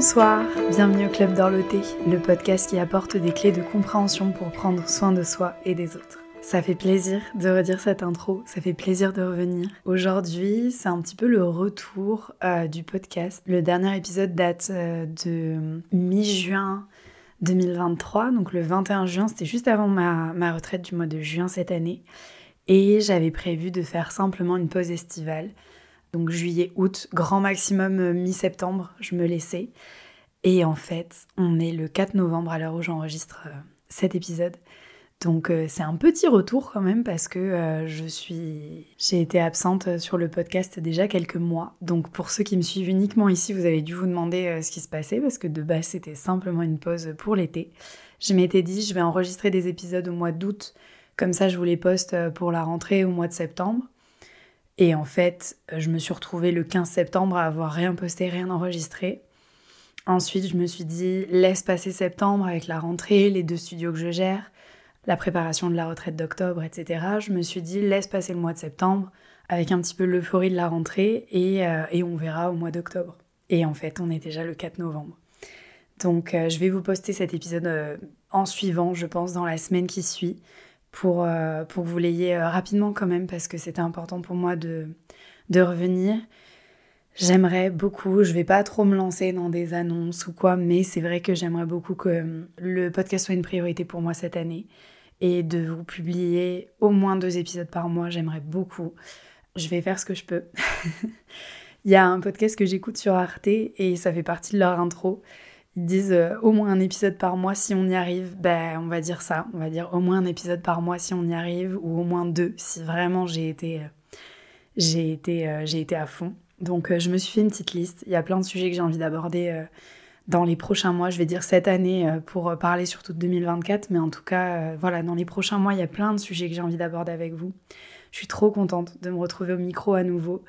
Bonsoir, bienvenue au Club d'Orloté, le podcast qui apporte des clés de compréhension pour prendre soin de soi et des autres. Ça fait plaisir de redire cette intro, ça fait plaisir de revenir. Aujourd'hui, c'est un petit peu le retour euh, du podcast. Le dernier épisode date euh, de mi-juin 2023, donc le 21 juin, c'était juste avant ma, ma retraite du mois de juin cette année. Et j'avais prévu de faire simplement une pause estivale donc juillet, août, grand maximum euh, mi-septembre, je me laissais. Et en fait, on est le 4 novembre à l'heure où j'enregistre euh, cet épisode. Donc euh, c'est un petit retour quand même parce que je suis j'ai été absente sur le podcast déjà quelques mois. Donc pour ceux qui me suivent uniquement ici, vous avez dû vous demander ce qui se passait parce que de base c'était simplement une pause pour l'été. Je m'étais dit je vais enregistrer des épisodes au mois d'août comme ça je vous les poste pour la rentrée au mois de septembre. Et en fait, je me suis retrouvée le 15 septembre à avoir rien posté, rien enregistré. Ensuite, je me suis dit, laisse passer septembre avec la rentrée, les deux studios que je gère, la préparation de la retraite d'octobre, etc. Je me suis dit, laisse passer le mois de septembre avec un petit peu l'euphorie de la rentrée et, euh, et, on verra au mois d'octobre. Et en fait, on est déjà le 4 novembre. Donc, euh, je vais vous poster cet épisode euh, en suivant, je pense, dans la semaine qui suit pour, euh, pour que vous l'ayez euh, rapidement quand même, parce que c'était important pour moi de, de revenir. J'aimerais beaucoup, je vais pas trop me lancer dans des annonces ou quoi, mais c'est vrai que j'aimerais beaucoup que euh, le podcast soit une priorité pour moi cette année et de vous publier au moins deux épisodes par mois, j'aimerais beaucoup. Je vais faire ce que je peux. Il y a un podcast que j'écoute sur Arte et ça fait partie de leur intro. Ils disent euh, au moins un épisode par mois si on y arrive. Ben, on va dire ça. On va dire au moins un épisode par mois si on y arrive, ou au moins deux si vraiment j'ai été, euh, été, euh, j'ai été à fond. Donc, je me suis fait une petite liste. Il y a plein de sujets que j'ai envie d'aborder dans les prochains mois. Je vais dire cette année pour parler surtout de 2024, mais en tout cas, voilà, dans les prochains mois, il y a plein de sujets que j'ai envie d'aborder avec vous. Je suis trop contente de me retrouver au micro à nouveau.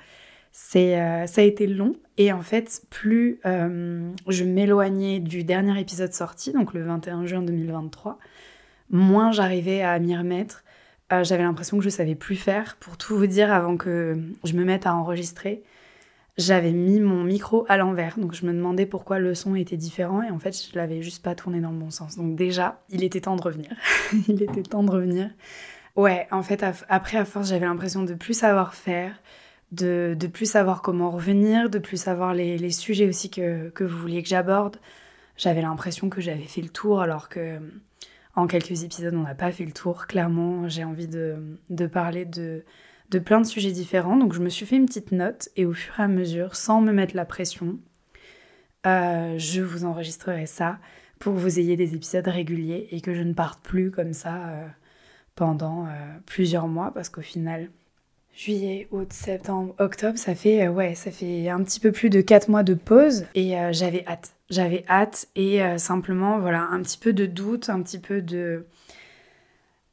C'est, euh, ça a été long et en fait, plus euh, je m'éloignais du dernier épisode sorti, donc le 21 juin 2023, moins j'arrivais à m'y remettre. Euh, j'avais l'impression que je savais plus faire. Pour tout vous dire, avant que je me mette à enregistrer, j'avais mis mon micro à l'envers, donc je me demandais pourquoi le son était différent et en fait, je l'avais juste pas tourné dans le bon sens. Donc déjà, il était temps de revenir. il était temps de revenir. Ouais, en fait, après, à force, j'avais l'impression de plus savoir faire de, plus savoir comment revenir, de plus savoir les, sujets aussi que, vous vouliez que j'aborde. J'avais l'impression que j'avais fait le tour alors que en quelques épisodes on n'a pas fait le tour. Clairement, j'ai envie de, parler de, plein de sujets différents. Donc je me suis fait une petite note et au fur et à mesure, sans me mettre la pression, euh, je vous enregistrerai ça pour que vous ayez des épisodes réguliers et que je ne parte plus comme ça euh, pendant euh, plusieurs mois parce qu'au final, Juillet, août, septembre, octobre, ça fait euh, ouais, ça fait un petit peu plus de 4 mois de pause. Et euh, j'avais hâte. J'avais hâte et euh, simplement voilà, un petit peu de doute, un petit peu de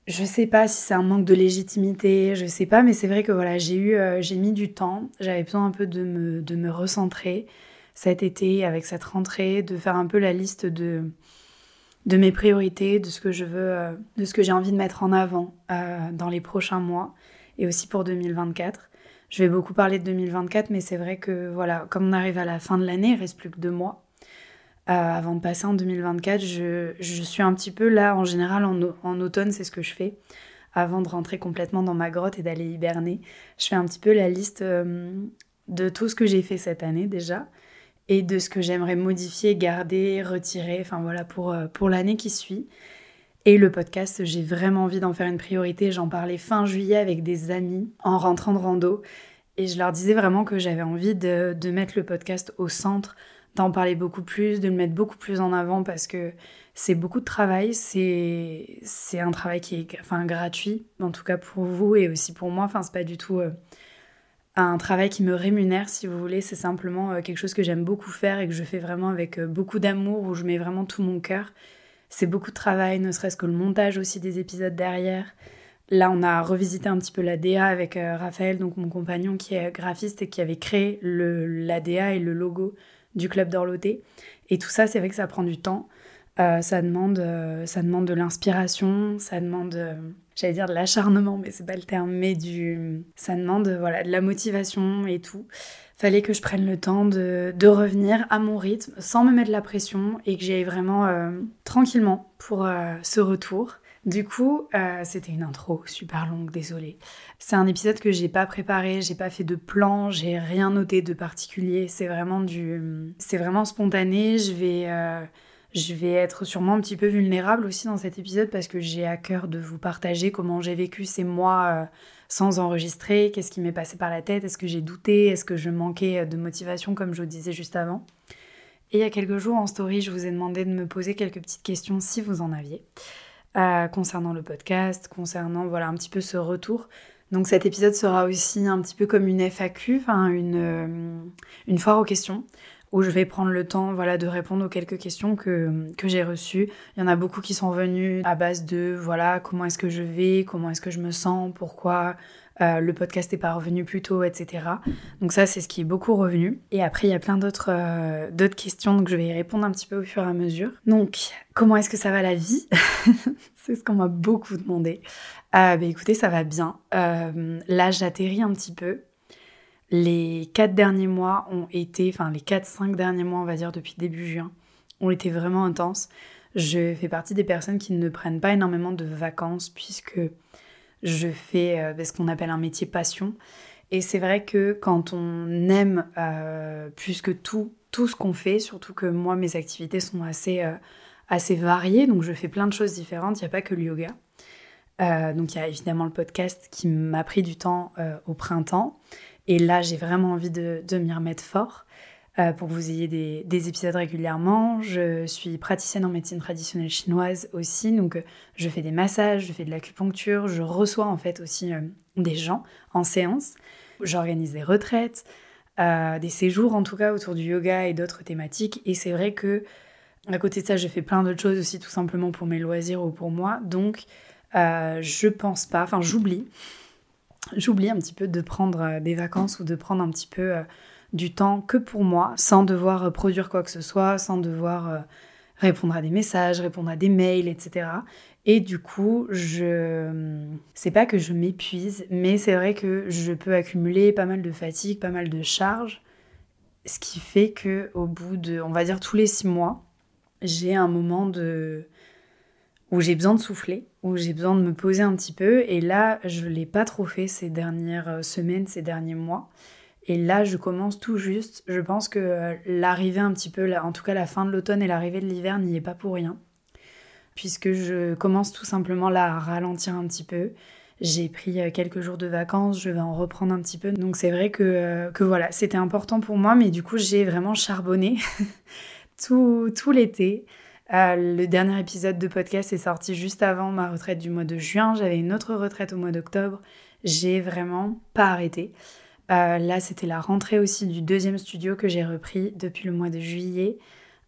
je sais pas si c'est un manque de légitimité, je sais pas mais c'est vrai que voilà, j'ai eu j'ai mis du temps, j'avais besoin un peu de me de me recentrer cet été avec cette rentrée, de faire un peu la liste de de mes priorités, de ce que je veux de ce que j'ai envie de mettre en avant dans les prochains mois et aussi pour 2024. Je vais beaucoup parler de 2024, mais c'est vrai que voilà, comme on arrive à la fin de l'année, il reste plus que deux mois. Euh, avant de passer en 2024, je, je, suis un petit peu là, en général, en, en automne, c'est ce que je fais. Avant de rentrer complètement dans ma grotte et d'aller hiberner, je fais un petit peu la liste euh, de tout ce que j'ai fait cette année déjà et de ce que j'aimerais modifier, garder, retirer, enfin voilà, pour, euh, pour l'année qui suit. Et le podcast, j'ai vraiment envie d'en faire une priorité. J'en parlais fin juillet avec des amis en rentrant de rando. Et je leur disais vraiment que j'avais envie de, mettre le podcast au centre, d'en parler beaucoup plus, de le mettre beaucoup plus en avant parce que c'est beaucoup de travail. C'est, un travail qui est enfin, gratuit, en tout cas pour vous et aussi pour moi. Enfin, c'est pas du tout euh, un travail qui me rémunère, si vous voulez. C'est simplement euh, quelque chose que j'aime beaucoup faire et que je fais vraiment avec euh, beaucoup d'amour, où je mets vraiment tout mon cœur. C'est beaucoup de travail, ne serait-ce que le montage aussi des épisodes derrière. Là, on a revisité un petit peu la DA avec euh, Raphaël, donc mon compagnon qui est graphiste et qui avait créé le, la DA et le logo du club d'Orloté. Et tout ça, c'est vrai que ça prend du temps. Euh, ça, demande, euh, ça demande de l'inspiration, ça demande, j'allais dire de l'acharnement, mais c'est pas le terme, mais du, ça demande voilà, de la motivation et tout. Fallait que je prenne le temps de, revenir à mon rythme sans me mettre la pression et que j'aille vraiment euh, tranquillement pour euh, ce retour. Du coup, euh, c'était une intro super longue, désolée. C'est un épisode que j'ai pas préparé, j'ai pas fait de plan, j'ai rien noté de particulier. C'est vraiment du, c'est vraiment spontané. Je vais, je vais être sûrement un petit peu vulnérable aussi dans cet épisode parce que j'ai à cœur de vous partager comment j'ai vécu ces mois sans enregistrer, qu'est-ce qui m'est passé par la tête, est-ce que j'ai douté, est-ce que je manquais de motivation comme je vous disais juste avant. Et il y a quelques jours en story, je vous ai demandé de me poser quelques petites questions si vous en aviez, euh, concernant le podcast, concernant voilà un petit peu ce retour. Donc cet épisode sera aussi un petit peu comme une FAQ, une, euh, une foire aux questions où je vais prendre le temps voilà, de répondre aux quelques questions que, que j'ai reçues. Il y en a beaucoup qui sont venus à base de voilà comment est-ce que je vais, comment est-ce que je me sens, pourquoi euh, le podcast n'est pas revenu plus tôt, etc. Donc ça, c'est ce qui est beaucoup revenu. Et après, il y a plein d'autres euh, d'autres questions, donc je vais y répondre un petit peu au fur et à mesure. Donc, comment est-ce que ça va la vie? C'est ce qu'on m'a beaucoup demandé. Euh, bah, écoutez, ça va bien. là, j'atterris un petit peu. Les quatre derniers mois ont été, enfin les 4-5 derniers mois, on va dire, depuis début juin, ont été vraiment intenses. Je fais partie des personnes qui ne prennent pas énormément de vacances puisque je fais euh, ce qu'on appelle un métier passion. Et c'est vrai que quand on aime euh, plus que tout, tout ce qu'on fait, surtout que moi, mes activités sont assez, euh, assez variées, donc je fais plein de choses différentes, il n'y a pas que le yoga. donc il y a évidemment le podcast qui m'a pris du temps au printemps. Et là, j'ai vraiment envie de, m'y remettre fort euh, pour que vous ayez des, épisodes régulièrement. Je suis praticienne en médecine traditionnelle chinoise aussi, donc euh, je fais des massages, je fais de l'acupuncture, je reçois en fait aussi euh, des gens en séance. J'organise des retraites, des séjours en tout cas autour du yoga et d'autres thématiques. Et c'est vrai que à côté de ça, je fais plein d'autres choses aussi tout simplement pour mes loisirs ou pour moi. Donc je pense pas, enfin j'oublie j'oublie un petit peu de prendre euh, des vacances ou de prendre un petit peu euh, du temps que pour moi, sans devoir euh, produire quoi que ce soit, sans devoir répondre à des messages, répondre à des mails, etc. Et du coup, je c'est pas que je m'épuise, mais c'est vrai que je peux accumuler pas mal de fatigue, pas mal de charges, ce qui fait que au bout de, on va dire tous les six mois, j'ai un moment de où j'ai besoin de souffler, où j'ai besoin de me poser un petit peu. Et là, je ne l'ai pas trop fait ces dernières euh, semaines, ces derniers mois. Et là, je commence tout juste. Je pense que euh, l'arrivée un petit peu, en tout cas la fin de l'automne et l'arrivée de l'hiver n'y est pas pour rien. Puisque je commence tout simplement là à ralentir un petit peu. J'ai pris euh, quelques jours de vacances, je vais en reprendre un petit peu. Donc c'est vrai que, que voilà, c'était important pour moi, mais du coup j'ai vraiment charbonné tout, tout l'été. Euh, le dernier épisode de podcast est sorti juste avant ma retraite du mois de juin. J'avais une autre retraite au mois d'octobre. J'ai vraiment pas arrêté. Euh, là, c'était la rentrée aussi du deuxième studio que j'ai repris depuis le mois de juillet.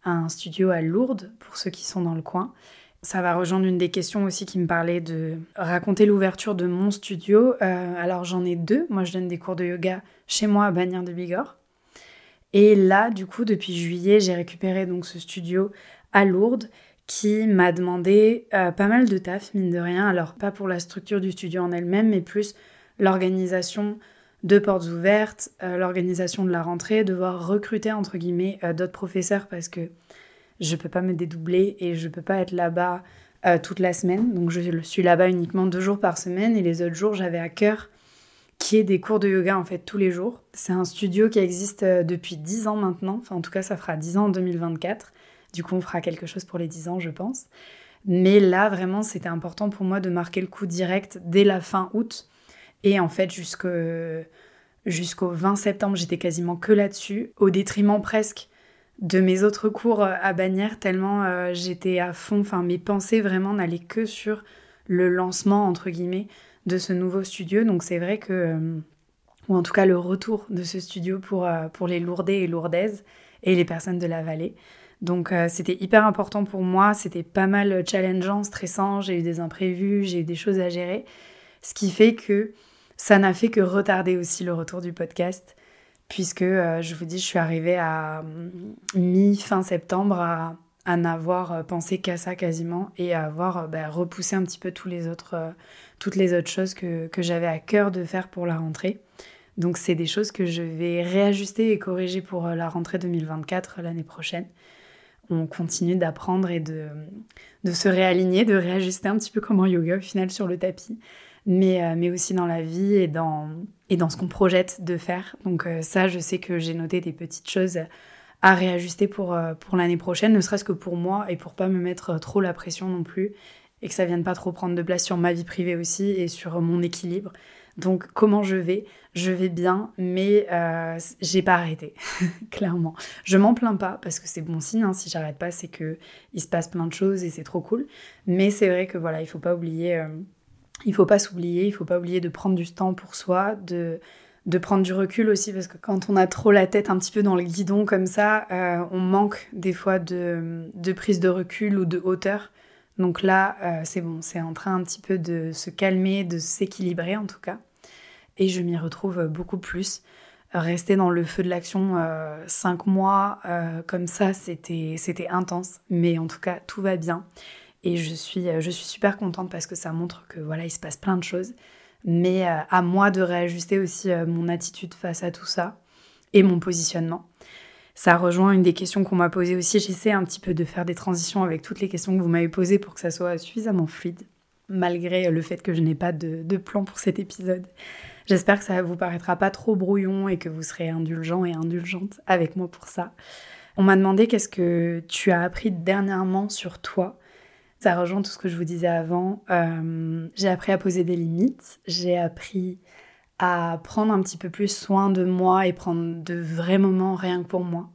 Un studio à Lourdes, pour ceux qui sont dans le coin. Ça va rejoindre une des questions aussi qui me parlait de raconter l'ouverture de mon studio. Euh, alors j'en ai deux. Moi, je donne des cours de yoga chez moi à Bagnères de Bigorre. Et là, du coup, depuis juillet, j'ai récupéré donc ce studio à Lourdes qui m'a demandé euh, pas mal de taf, mine de rien. Alors, pas pour la structure du studio en elle-même, mais plus l'organisation de portes ouvertes, euh, l'organisation de la rentrée, devoir recruter, entre guillemets, euh, d'autres professeurs parce que je peux pas me dédoubler et je peux pas être là-bas toute la semaine. Donc, je suis là-bas uniquement deux jours par semaine et les autres jours, j'avais à cœur qui est des cours de yoga en fait tous les jours. C'est un studio qui existe depuis dix ans maintenant, enfin en tout cas ça fera dix ans en 2024. Du coup, on fera quelque chose pour les 10 ans, je pense. Mais là, vraiment, c'était important pour moi de marquer le coup direct dès la fin août. Et en fait, jusqu'au 20 septembre, j'étais quasiment que là-dessus, au détriment presque de mes autres cours euh, à Bagnères, tellement euh, j'étais à fond. Enfin, mes pensées vraiment n'allaient que sur le lancement, entre guillemets, de ce nouveau studio. Donc c'est vrai que, euh, ou en tout cas le retour de ce studio pour, pour les Lourdais et Lourdaises et les personnes de la vallée. Donc euh, c'était hyper important pour moi, c'était pas mal challengeant, stressant, j'ai eu des imprévus, j'ai eu des choses à gérer, ce qui fait que ça n'a fait que retarder aussi le retour du podcast, puisque euh, je vous dis, je suis arrivée à mm, mi-fin septembre à, n'avoir euh, pensé qu'à ça quasiment et à avoir bah, repoussé un petit peu tous les autres, toutes les autres choses que, que j'avais à cœur de faire pour la rentrée. Donc c'est des choses que je vais réajuster et corriger pour la rentrée 2024 l'année prochaine. On continue d'apprendre et de, de se réaligner, de réajuster un petit peu comme en yoga au final sur le tapis, mais, mais aussi dans la vie et dans, et dans ce qu'on projette de faire. Donc ça, je sais que j'ai noté des petites choses à réajuster pour, euh, pour l'année prochaine, ne serait-ce que pour moi et pour pas me mettre trop la pression non plus et que ça vienne pas trop prendre de place sur ma vie privée aussi et sur mon équilibre. Donc comment je vais? Je vais bien, mais euh, j'ai pas arrêté, clairement. Je m'en plains pas parce que c'est bon signe. Hein, si j'arrête pas, c'est que il se passe plein de choses et c'est trop cool. Mais c'est vrai que voilà, il faut pas oublier, euh, il faut pas s'oublier, il faut pas oublier de prendre du temps pour soi, de prendre du recul aussi parce que quand on a trop la tête un petit peu dans le guidon comme ça, euh, on manque des fois de, prise de recul ou de hauteur. Donc là, euh, c'est bon, c'est en train un petit peu de se calmer, de s'équilibrer en tout cas. Et je m'y retrouve beaucoup plus. Rester dans le feu de l'action euh, cinq mois comme ça, c'était intense, mais en tout cas tout va bien. Et je suis je suis super contente parce que ça montre que voilà il se passe plein de choses mais euh, à moi de réajuster aussi euh, mon attitude face à tout ça et mon positionnement. Ça rejoint une des questions qu'on m'a posées aussi. J'essaie un petit peu de faire des transitions avec toutes les questions que vous m'avez posées pour que ça soit suffisamment fluide, malgré le fait que je n'ai pas de, plan pour cet épisode. J'espère que ça vous paraîtra pas trop brouillon et que vous serez indulgent et indulgente avec moi pour ça. On m'a demandé qu'est-ce que tu as appris dernièrement sur toi ça rejoint tout ce que je vous disais avant. Euh, j'ai appris à poser des limites, j'ai appris à prendre un petit peu plus soin de moi et prendre de vrais moments rien que pour moi.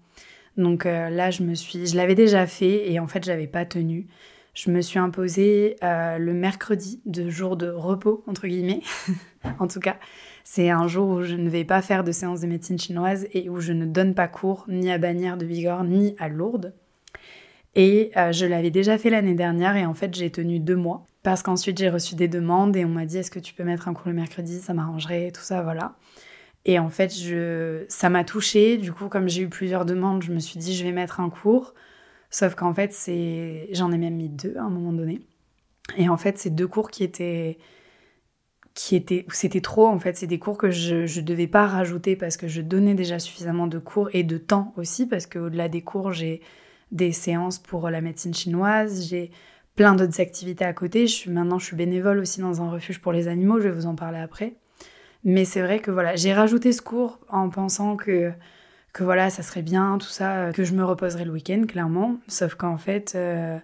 Donc euh, là, je me suis, je l'avais déjà fait et en fait, j'avais pas tenu. Je me suis imposé euh, le mercredi de jour de repos entre guillemets. en tout cas, c'est un jour où je ne vais pas faire de séance de médecine chinoise et où je ne donne pas cours ni à Bagnères de Bigorre ni à Lourdes. Et euh, je l'avais déjà fait l'année dernière et en fait j'ai tenu deux mois parce qu'ensuite j'ai reçu des demandes et on m'a dit est-ce que tu peux mettre un cours le mercredi, ça m'arrangerait, tout ça, voilà. Et en fait je... ça m'a touchée, du coup comme j'ai eu plusieurs demandes, je me suis dit je vais mettre un cours. Sauf qu'en fait c'est... j'en ai même mis deux à un moment donné. Et en fait c'est deux cours qui étaient qui étaient c'était trop en fait c'est des cours que je je devais pas rajouter parce que je donnais déjà suffisamment de cours et de temps aussi parce qu'au-delà des cours j'ai des séances pour la médecine chinoise, j'ai plein d'autres activités à côté. Je suis, maintenant, je suis bénévole aussi dans un refuge pour les animaux, je vais vous en parler après. Mais c'est vrai que voilà, j'ai rajouté ce cours en pensant que, que voilà, ça serait bien, tout ça, que je me reposerais le week-end, clairement. Sauf qu'en fait, euh,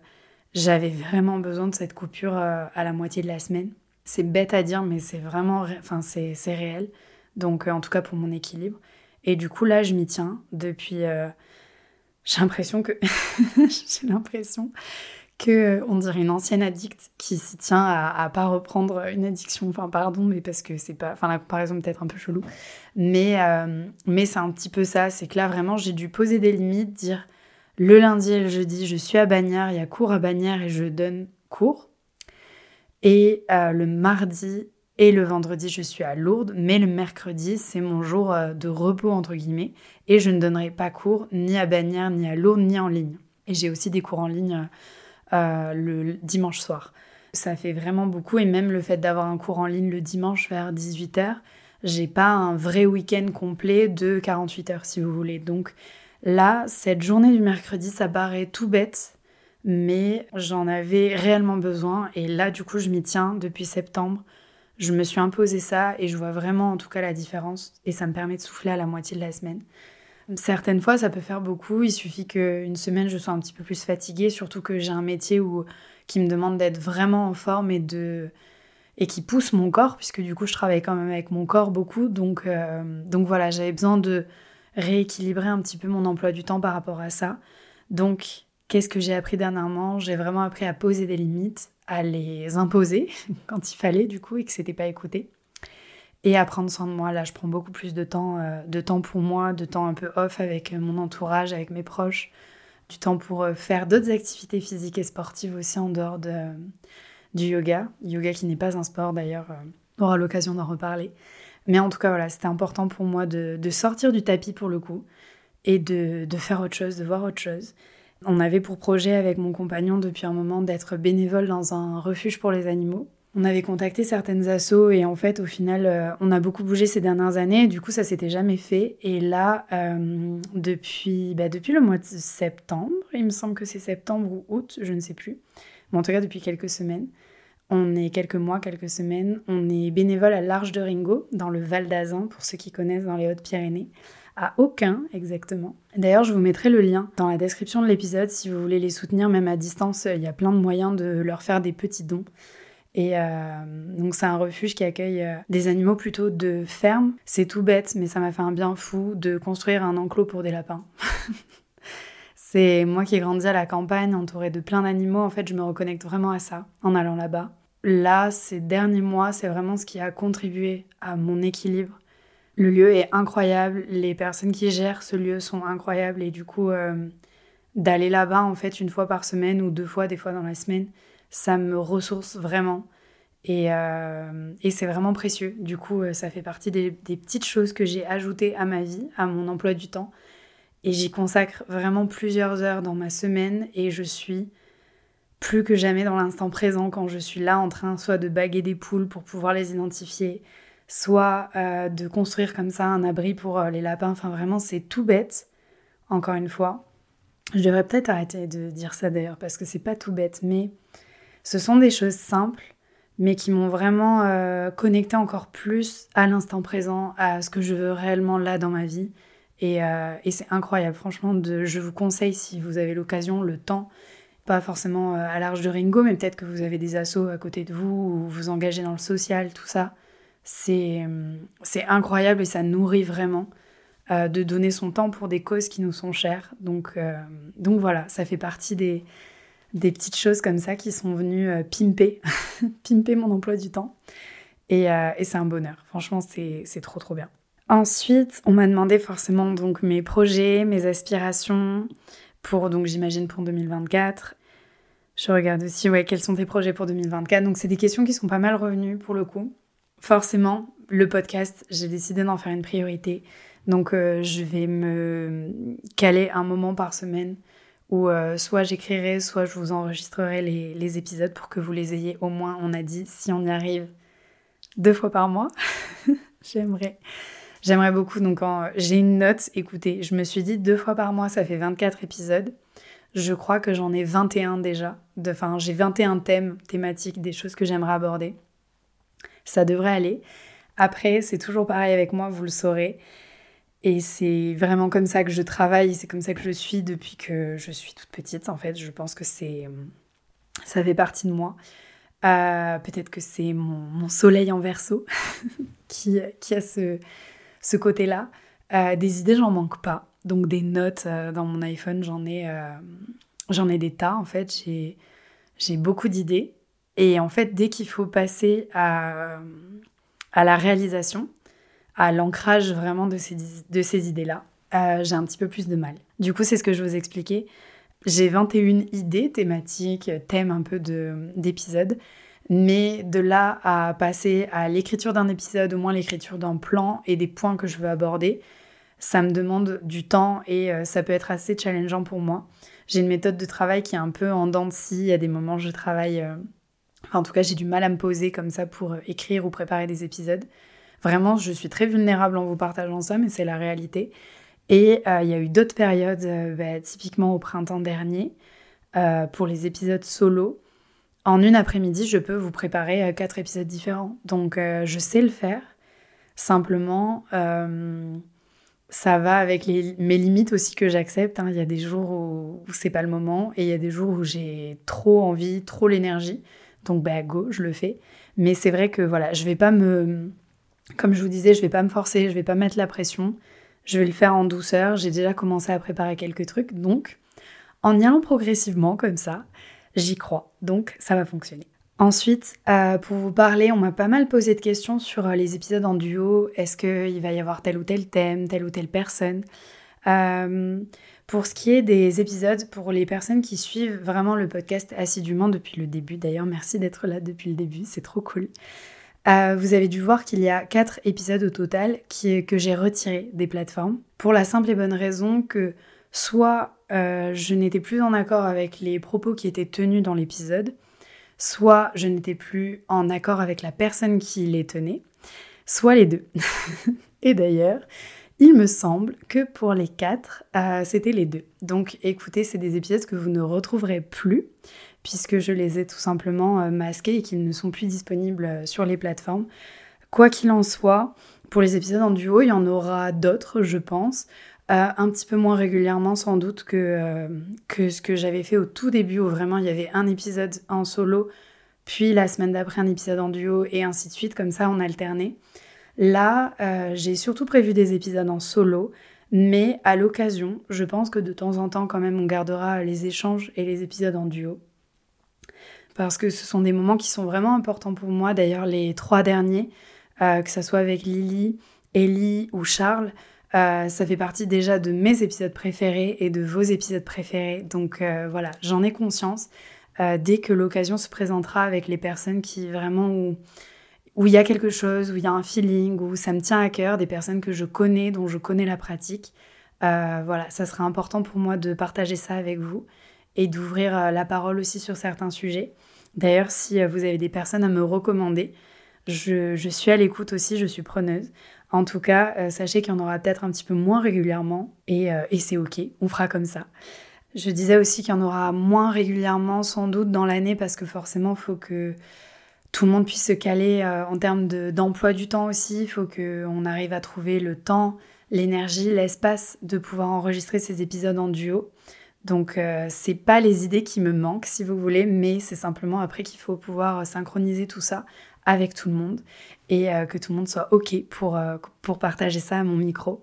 j'avais vraiment besoin de cette coupure euh, à la moitié de la semaine. C'est bête à dire, mais c'est vraiment, enfin, c'est réel. Donc, euh, en tout cas pour mon équilibre. Et du coup, là, je m'y tiens depuis j'ai l'impression que j'ai l'impression que euh, on dirait une ancienne addicte qui s'y tient à, à, pas reprendre une addiction. Enfin, pardon, mais parce que c'est pas. Enfin, la comparaison peut-être un peu chelou. Mais, euh, mais c'est un petit peu ça. C'est que là, vraiment, j'ai dû poser des limites, dire le lundi et le jeudi, je suis à Bagnères, il y a cours à Bagnères et je donne cours. Et euh, le mardi et le vendredi, je suis à Lourdes, mais le mercredi, c'est mon jour euh, de repos, entre guillemets, et je ne donnerai pas cours ni à Bagnères, ni à Lourdes, ni en ligne. Et j'ai aussi des cours en ligne euh, le dimanche soir. Ça fait vraiment beaucoup, et même le fait d'avoir un cours en ligne le dimanche vers 18h, j'ai pas un vrai week-end complet de 48 heures, si vous voulez. Donc là, cette journée du mercredi, ça paraît tout bête, mais j'en avais réellement besoin, et là, du coup, je m'y tiens depuis septembre je me suis imposé ça et je vois vraiment en tout cas la différence et ça me permet de souffler à la moitié de la semaine. Certaines fois, ça peut faire beaucoup. Il suffit qu'une semaine, je sois un petit peu plus fatiguée, surtout que j'ai un métier où, qui me demande d'être vraiment en forme et, qui pousse mon corps, puisque du coup, je travaille quand même avec mon corps beaucoup. Donc, euh, donc voilà, j'avais besoin de rééquilibrer un petit peu mon emploi du temps par rapport à ça. Donc, qu'est-ce que j'ai appris dernièrement? J'ai vraiment appris à poser des limites, à les imposer quand il fallait du coup et que c'était pas écouté et à prendre soin de moi. Là, je prends beaucoup plus de temps, euh, de temps pour moi, de temps un peu off avec mon entourage, avec mes proches, du temps pour euh, faire d'autres activités physiques et sportives aussi en dehors de, du yoga. Yoga qui n'est pas un sport d'ailleurs, euh, on aura l'occasion d'en reparler. Mais en tout cas, voilà, c'était important pour moi de, de, sortir du tapis pour le coup et de, de faire autre chose, de voir autre chose. On avait pour projet avec mon compagnon depuis un moment d'être bénévole dans un refuge pour les animaux. on avait contacté certaines assos et en fait, au final, euh, on a beaucoup bougé ces dernières années. Du coup, ça s'était jamais fait. Et là, euh, depuis, bah, depuis le mois de septembre, il me semble que c'est septembre ou août, je ne sais plus. Mais en tout cas, depuis quelques semaines, on est quelques mois, quelques semaines, on est bénévole à l'Arche de Ringo, dans le Val d'Azan, pour ceux qui connaissent dans les Hautes-Pyrénées. À aucun, exactement. D'ailleurs, je vous mettrai le lien dans la description de l'épisode si vous voulez les soutenir, même à distance. Il y a plein de moyens de leur faire des petits dons. Et euh, donc c'est un refuge qui accueille euh, des animaux plutôt de ferme. C'est tout bête, mais ça m'a fait un bien fou de construire un enclos pour des lapins. c'est moi qui ai grandi à la campagne, entourée de plein d'animaux. En fait, je me reconnecte vraiment à ça en allant là-bas. Là, ces derniers mois, c'est vraiment ce qui a contribué à mon équilibre. Le lieu est incroyable, les personnes qui gèrent ce lieu sont incroyables et du coup, euh, d'aller là-bas en fait une fois par semaine ou deux fois, des fois dans la semaine, ça me ressource vraiment. Et, euh, et c'est vraiment précieux. Du coup, euh, ça fait partie des, petites choses que j'ai ajoutées à ma vie, à mon emploi du temps. Et j'y consacre vraiment plusieurs heures dans ma semaine et je suis plus que jamais dans l'instant présent quand je suis là en train soit de baguer des poules pour pouvoir les identifier, soit euh, de construire comme ça un abri pour les lapins. Enfin vraiment, c'est tout bête, encore une fois. Je devrais peut-être arrêter de dire ça d'ailleurs parce que c'est pas tout bête, mais ce sont des choses simples, mais qui m'ont vraiment euh, connecté encore plus à l'instant présent, à ce que je veux réellement là dans ma vie. Et, euh, c'est incroyable, franchement, je vous conseille si vous avez l'occasion, le temps, pas forcément euh, à l'Arche de Ringo, mais peut-être que vous avez des assos à côté de vous, ou vous engagez dans le social, tout ça. C'est incroyable et ça nourrit vraiment de donner son temps pour des causes qui nous sont chères. Donc, donc voilà, ça fait partie des, des petites choses comme ça qui sont venues euh, pimper, pimper mon emploi du temps. Euh, et, c'est un bonheur. Franchement, c'est trop trop bien. Ensuite, on m'a demandé forcément donc mes projets, mes aspirations pour donc j'imagine pour 2024. Je regarde aussi ouais quels sont tes projets pour 2024. Donc c'est des questions qui sont pas mal revenues pour le coup. Forcément, le podcast, j'ai décidé d'en faire une priorité. Donc euh, je vais me caler un moment par semaine où euh, soit j'écrirai, soit je vous enregistrerai les, épisodes pour que vous les ayez au moins, on a dit, si on y arrive deux fois par mois. J'aimerais. J'aimerais beaucoup. Donc, j'ai une note. Écoutez, je me suis dit deux fois par mois, ça fait 24 épisodes. Je crois que j'en ai 21 déjà. Enfin, j'ai 21 thèmes thématiques, des choses que j'aimerais aborder. Ça devrait aller. Après, c'est toujours pareil avec moi, vous le saurez. Et c'est vraiment comme ça que je travaille, c'est comme ça que je suis depuis que je suis toute petite en fait. Je pense que c'est ça fait partie de moi. Euh, peut-être que c'est mon, soleil en verso qui, qui, a ce, ce côté-là. Euh, des idées, j'en manque pas. Donc des notes euh, dans mon iPhone, j'en ai, j'en ai des tas en fait. J'ai, j'ai beaucoup d'idées. Et en fait, dès qu'il faut passer à, à la réalisation, à l'ancrage vraiment de ces, de ces idées-là, euh, j'ai un petit peu plus de mal. Du coup, c'est ce que je vous expliquais. J'ai 21 idées thématiques, thèmes un peu d'épisodes, mais de là à passer à l'écriture d'un épisode, au moins l'écriture d'un plan et des points que je veux aborder, ça me demande du temps et euh, ça peut être assez challengeant pour moi. J'ai une méthode de travail qui est un peu en dents de scie. Il y a des moments où je travaille. Euh, en tout cas, j'ai du mal à me poser comme ça pour écrire ou préparer des épisodes. Vraiment, je suis très vulnérable en vous partageant ça, mais c'est la réalité. Et euh, il y a eu d'autres périodes, euh, bah, typiquement au printemps dernier, euh, pour les épisodes solo. En une après-midi, je peux vous préparer quatre épisodes différents. Donc, je sais le faire. Simplement, ça va avec mes limites aussi que j'accepte. Hein. Il y a des jours où, où c'est pas le moment et il y a des jours où j'ai trop envie, trop l'énergie. Donc, bah, go, je le fais. Mais c'est vrai que voilà, je vais pas me comme je vous disais, je vais pas me forcer, je vais pas mettre la pression. Je vais le faire en douceur. J'ai déjà commencé à préparer quelques trucs. Donc, en y allant progressivement comme ça, j'y crois. Donc, ça va fonctionner. Ensuite, euh, pour vous parler, on m'a pas mal posé de questions sur euh, les épisodes en duo. Est-ce qu'il va y avoir tel ou tel thème, telle ou telle personne? Euh, Pour ce qui est des épisodes, pour les personnes qui suivent vraiment le podcast assidûment depuis le début, d'ailleurs, merci d'être là depuis le début, c'est trop cool. Euh, vous avez dû voir qu'il y a 4 épisodes au total que j'ai retirés des plateformes pour la simple et bonne raison que soit euh, je n'étais plus en accord avec les propos qui étaient tenus dans l'épisode, soit je n'étais plus en accord avec la personne qui les tenait, soit les deux. et d'ailleurs, il me semble que pour les quatre, euh, c'était les deux. Donc écoutez, c'est des épisodes que vous ne retrouverez plus puisque je les ai tout simplement euh, masqués et qu'ils ne sont plus disponibles euh, sur les plateformes. Quoi qu'il en soit, pour les épisodes en duo, il y en aura d'autres, je pense. un petit peu moins régulièrement sans doute que, que ce que j'avais fait au tout début où vraiment il y avait un épisode en solo, puis la semaine d'après un épisode en duo et ainsi de suite, comme ça on alternait. Là, euh, j'ai surtout prévu des épisodes en solo, mais à l'occasion, je pense que de temps en temps, quand même, on gardera les échanges et les épisodes en duo. Parce que ce sont des moments qui sont vraiment importants pour moi. D'ailleurs, les trois derniers, euh, que ce soit avec Lily, Ellie ou Charles, euh, ça fait partie déjà de mes épisodes préférés et de vos épisodes préférés. Donc voilà, j'en ai conscience. dès que l'occasion se présentera avec les personnes qui vraiment il y a quelque chose, où il y a un feeling, où ça me tient à cœur, des personnes que je connais, dont je connais la pratique. Euh, voilà, ça sera important pour moi de partager ça avec vous et d'ouvrir euh, la parole aussi sur certains sujets. D'ailleurs, si euh, vous avez des personnes à me recommander, je, suis à l'écoute aussi, je suis preneuse. En tout cas, sachez qu'il y en aura peut-être un petit peu moins régulièrement et, et c'est ok, on fera comme ça. Je disais aussi qu'il y en aura moins régulièrement sans doute dans l'année parce que forcément, il faut que tout le monde puisse se caler euh, en termes d'emploi du temps aussi. Il faut qu'on arrive à trouver le temps, l'énergie, l'espace de pouvoir enregistrer ces épisodes en duo. Donc euh, c'est pas les idées qui me manquent si vous voulez, mais c'est simplement après qu'il faut pouvoir synchroniser tout ça avec tout le monde et euh, que tout le monde soit ok pour, pour partager ça à mon micro.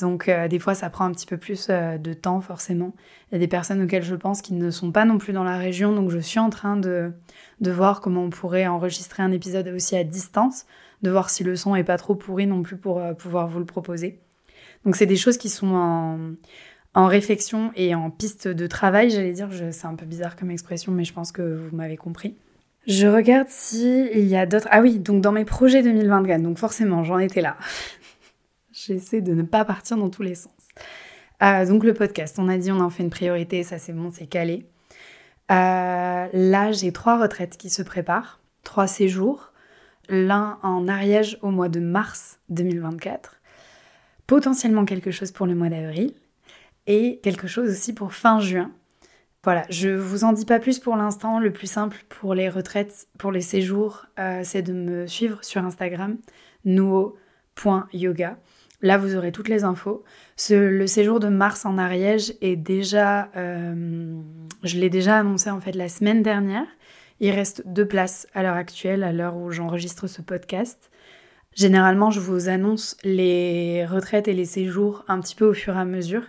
Donc euh, des fois, ça prend un petit peu plus euh, de temps forcément. Il y a des personnes auxquelles je pense qui ne sont pas non plus dans la région, donc je suis en train de, de voir comment on pourrait enregistrer un épisode aussi à distance, de voir si le son est pas trop pourri non plus pour euh, pouvoir vous le proposer. Donc c'est des choses qui sont en, en réflexion et en piste de travail, j'allais dire. C'est un peu bizarre comme expression, mais je pense que vous m'avez compris. Je regarde si il y a d'autres. Ah oui, donc dans mes projets 2024, donc forcément j'en étais là. J'essaie de ne pas partir dans tous les sens. Euh, donc le podcast, on a dit on en fait une priorité, ça c'est bon, c'est calé. Euh, là, j'ai trois retraites qui se préparent, trois séjours. L'un en Ariège au mois de mars 2024, potentiellement quelque chose pour le mois d'avril et quelque chose aussi pour fin juin. Voilà, je vous en dis pas plus pour l'instant. Le plus simple pour les retraites, pour les séjours, euh, c'est de me suivre sur Instagram, nuo.yoga. Là, vous aurez toutes les infos. le séjour de mars en Ariège est déjà, euh, je l'ai déjà annoncé en fait la semaine dernière. Il reste deux places à l'heure actuelle, à l'heure où j'enregistre ce podcast. Généralement, je vous annonce les retraites et les séjours un petit peu au fur et à mesure.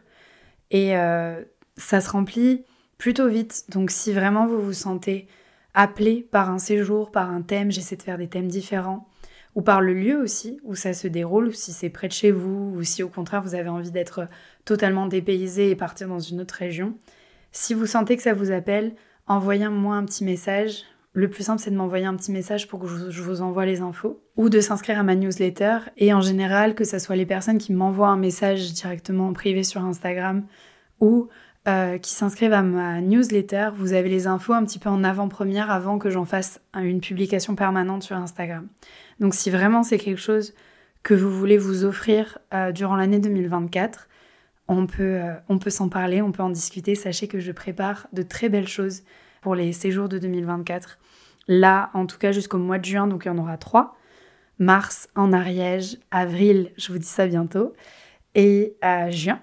Et euh, ça se remplit plutôt vite. Donc si vraiment vous vous sentez appelé par un séjour, par un thème, j'essaie de faire des thèmes différents ou par le lieu aussi où ça se déroule, ou si c'est près de chez vous, ou si au contraire vous avez envie d'être totalement dépaysé et partir dans une autre région. Si vous sentez que ça vous appelle, envoyez-moi un petit message. Le plus simple, c'est de m'envoyer un petit message pour que je vous envoie les infos ou de s'inscrire à ma newsletter. Et en général, que ce soit les personnes qui m'envoient un message directement en privé sur Instagram ou euh, qui s'inscrivent à ma newsletter, vous avez les infos un petit peu en avant-première avant que j'en fasse une publication permanente sur Instagram. Donc si vraiment c'est quelque chose que vous voulez vous offrir euh, durant l'année 2024, on peut, euh, peut s'en parler, on peut en discuter. Sachez que je prépare de très belles choses pour les séjours de 2024. Là, en tout cas jusqu'au mois de juin, donc il y en aura trois. Mars en Ariège, avril, je vous dis ça bientôt, et euh, juin.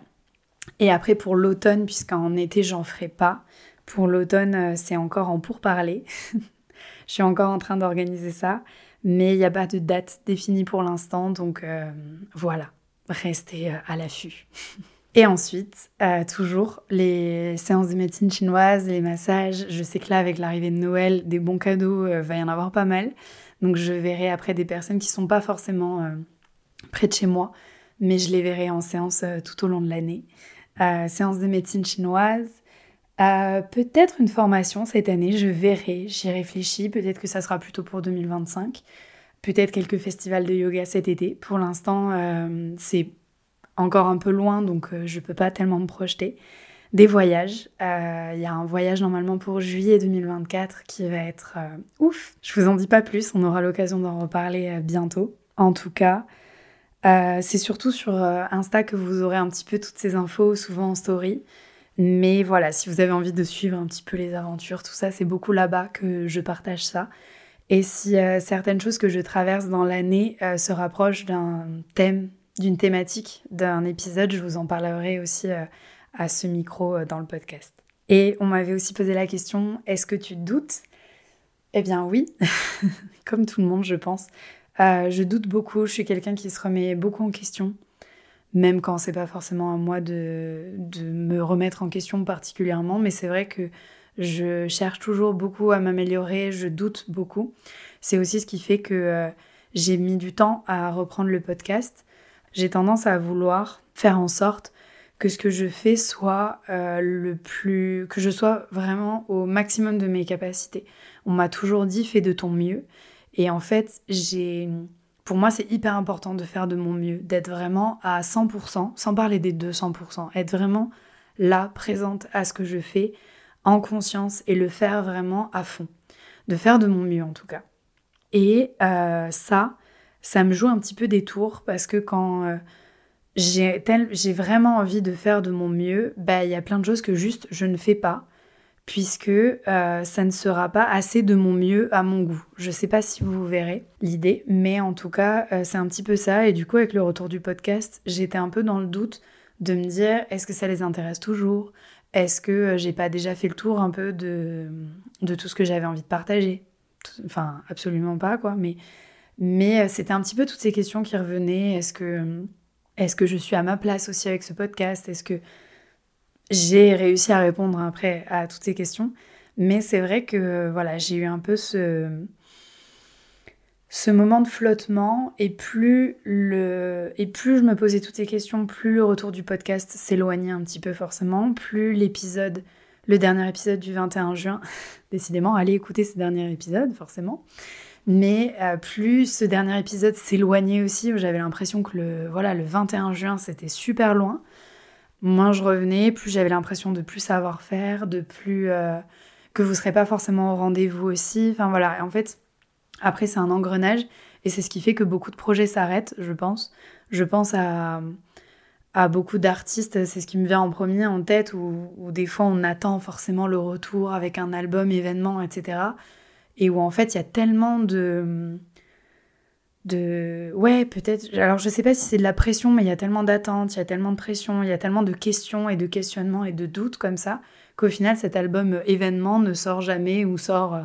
Et après pour l'automne, puisqu'en été j'en ferai pas. Pour l'automne, c'est encore en pourparler. je suis encore en train d'organiser ça mais il n'y a pas de date définie pour l'instant, donc euh, voilà, restez euh, à l'affût. Et ensuite, euh, toujours les séances de médecine chinoise, les massages. Je sais que là, avec l'arrivée de Noël, des bons cadeaux, va y en avoir pas mal. Donc je verrai après des personnes qui sont pas forcément près de chez moi, mais je les verrai en séance tout au long de l'année. séance de médecine chinoise, euh, peut-être une formation cette année, je verrai, j'y réfléchis, peut-être que ça sera plutôt pour 2025, peut-être quelques festivals de yoga cet été. Pour l'instant, euh, c'est encore un peu loin, donc euh, je ne peux pas tellement me projeter. des voyages. Il y a un voyage normalement pour juillet 2024 qui va être ouf. Je vous en dis pas plus, on aura l'occasion d'en reparler bientôt. En tout cas, c'est surtout sur Insta que vous aurez un petit peu toutes ces infos, souvent en story. Mais voilà, si vous avez envie de suivre un petit peu les aventures, tout ça, c'est beaucoup là-bas que je partage ça. Et si certaines choses que je traverse dans l'année se rapprochent d'un thème, d'une thématique, d'un épisode, je vous en parlerai aussi à ce micro euh, dans le podcast. Et on m'avait aussi posé la question, est-ce que tu doutes? Eh bien oui, comme tout le monde je pense. Euh, je doute beaucoup, je suis quelqu'un qui se remet beaucoup en question, même quand c'est pas forcément à moi de, de, me remettre en question particulièrement, mais c'est vrai que je cherche toujours beaucoup à m'améliorer, je doute beaucoup. C'est aussi ce qui fait que euh, j'ai mis du temps à reprendre le podcast. J'ai tendance à vouloir faire en sorte que ce que je fais soit euh, le plus que je sois vraiment au maximum de mes capacités. On m'a toujours dit fais de ton mieux et en fait, j'ai pour moi, c'est hyper important de faire de mon mieux, d'être vraiment à 100%, sans parler des 200%, être vraiment là, présente à ce que je fais, en conscience et le faire vraiment à fond. De faire de mon mieux en tout cas. Et euh, ça, ça me joue un petit peu des tours parce que quand euh, j'ai vraiment envie de faire de mon mieux, bah il y a plein de choses que juste je ne fais pas puisque euh, ça ne sera pas assez de mon mieux à mon goût. Je ne sais pas si vous verrez l'idée, mais en tout cas, euh, c'est un petit peu ça. Et du coup, avec le retour du podcast, j'étais un peu dans le doute de me dire est-ce que ça les intéresse toujours? Est-ce que euh, j'ai pas déjà fait le tour un peu de, de tout ce que j'avais envie de partager? Enfin, absolument pas, quoi. Mais, mais c'était un petit peu toutes ces questions qui revenaient. Est-ce que est-ce que je suis à ma place aussi avec ce podcast? Est-ce que j'ai réussi à répondre après à toutes ces questions Mais c'est vrai que voilà, j'ai eu un peu ce, ce moment de flottement et plus, le, et plus je me posais toutes ces questions, plus le retour du podcast s'éloignait un petit peu forcément, plus l'épisode, le dernier épisode du 21 juin, décidément, allez écouter ce dernier épisode forcément, mais euh, plus ce dernier épisode s'éloignait aussi, j'avais l'impression que le, voilà, le 21 juin, c'était super loin. Moins je revenais, plus j'avais l'impression de plus savoir faire, de plus... Euh, que vous serez pas forcément au rendez-vous aussi. Enfin voilà, en fait, après c'est un engrenage et c'est ce qui fait que beaucoup de projets s'arrêtent, je pense. Je pense à, beaucoup d'artistes, c'est ce qui me vient en premier en tête, où, des fois on attend forcément le retour avec un album, événement, etc et où en fait il y a tellement de de ouais peut-être alors je sais pas si c'est de la pression mais il y a tellement d'attentes il y a tellement de pression il y a tellement de questions et de questionnements et de doutes comme ça qu'au final cet album euh, événement ne sort jamais ou sort euh,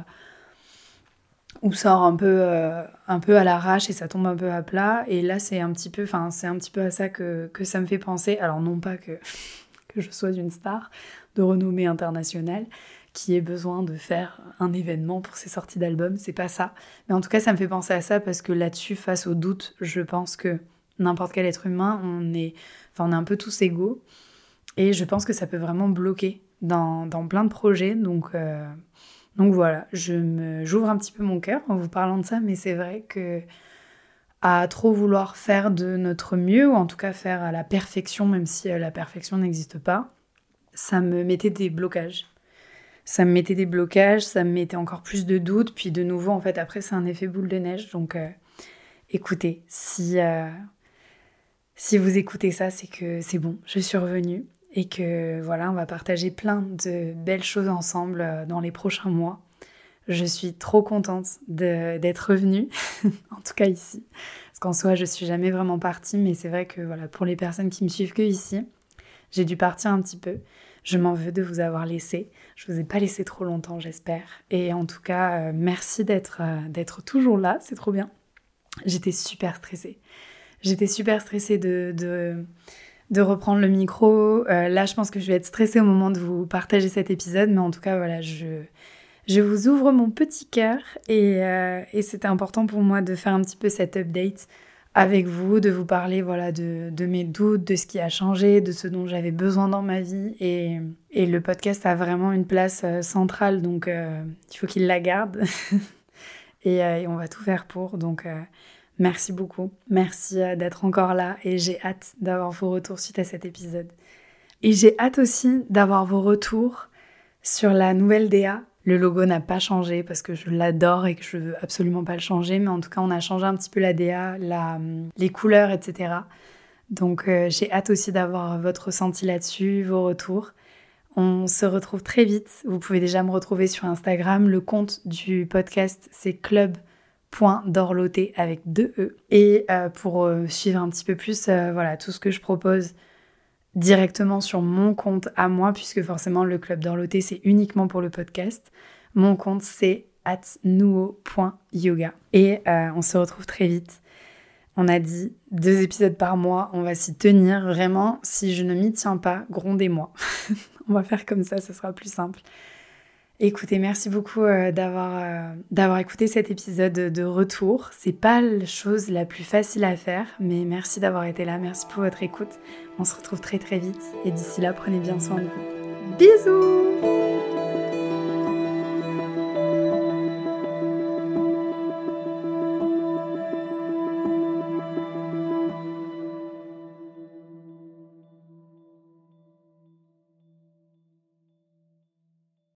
ou sort un peu euh, un peu à l'arrache et ça tombe un peu à plat. Et là c'est un petit peu enfin c'est un petit peu à ça que, que ça me fait penser. Alors non pas que que je sois une star de renommée internationale qui ait besoin de faire un événement pour ses sorties d'albums, c'est pas ça. Mais en tout cas, ça me fait penser à ça parce que là-dessus, face au doute, je pense que n'importe quel être humain, on est, enfin, on est un peu tous égaux. Et je pense que ça peut vraiment bloquer dans, plein de projets. Donc, euh, donc voilà, je j'ouvre un petit peu mon cœur en vous parlant de ça, mais c'est vrai que à trop vouloir faire de notre mieux, ou en tout cas faire à la perfection, même si euh, la perfection n'existe pas, ça me mettait des blocages ça me mettait des blocages, ça me mettait encore plus de doutes. Puis de nouveau, en fait, après, c'est un effet boule de neige. Donc, euh, écoutez, si, euh, si vous écoutez ça, c'est que c'est bon, je suis revenue. Et que voilà, on va partager plein de belles choses ensemble euh, dans les prochains mois. Je suis trop contente d'être revenue, en tout cas ici. Parce qu'en soi, je suis jamais vraiment partie, mais c'est vrai que voilà, pour les personnes qui me suivent que ici, j'ai dû partir un petit peu. Je m'en veux de vous avoir laissé. Je vous ai pas laissé trop longtemps, j'espère. Et en tout cas, euh, merci d'être euh, d'être toujours là, c'est trop bien. J'étais super stressée. J'étais super stressée de, de, reprendre le micro. Euh, là, je pense que je vais être stressée au moment de vous partager cet épisode, mais en tout cas, voilà, je, je vous ouvre mon petit cœur et, et c'était important pour moi de faire un petit peu cette update avec vous, de vous parler voilà de, de, mes doutes, de ce qui a changé, de ce dont j'avais besoin dans ma vie. Et, et, le podcast a vraiment une place euh, centrale, donc euh, il faut qu'il la garde. et, euh, et, on va tout faire pour. Donc merci beaucoup. Merci d'être encore là et j'ai hâte d'avoir vos retours suite à cet épisode. Et j'ai hâte aussi d'avoir vos retours sur la nouvelle DA. Le logo n'a pas changé parce que je l'adore et que je veux absolument pas le changer, mais en tout cas, on a changé un petit peu la DA, les couleurs, etc. Donc, euh, j'ai hâte aussi d'avoir votre ressenti là-dessus, vos retours. On se retrouve très vite. Vous pouvez déjà me retrouver sur Instagram. Le compte du podcast, c'est club.dorloté avec deux E. Et euh, pour euh, suivre un petit peu plus euh, voilà, tout ce que je propose directement sur mon compte à moi, puisque forcément le club d'Orloté, c'est uniquement pour le podcast. Mon compte, c'est atnuo.yoga. Et on se retrouve très vite. On a dit deux épisodes par mois, on va s'y tenir vraiment. Si je ne m'y tiens pas, grondez-moi. on va faire comme ça, ce sera plus simple. Écoutez, merci beaucoup euh, d'avoir euh, d'avoir écouté cet épisode de retour. C'est pas la chose la plus facile à faire, mais merci d'avoir été là, merci pour votre écoute. On se retrouve très très vite et d'ici là, prenez bien soin de vous. Bisous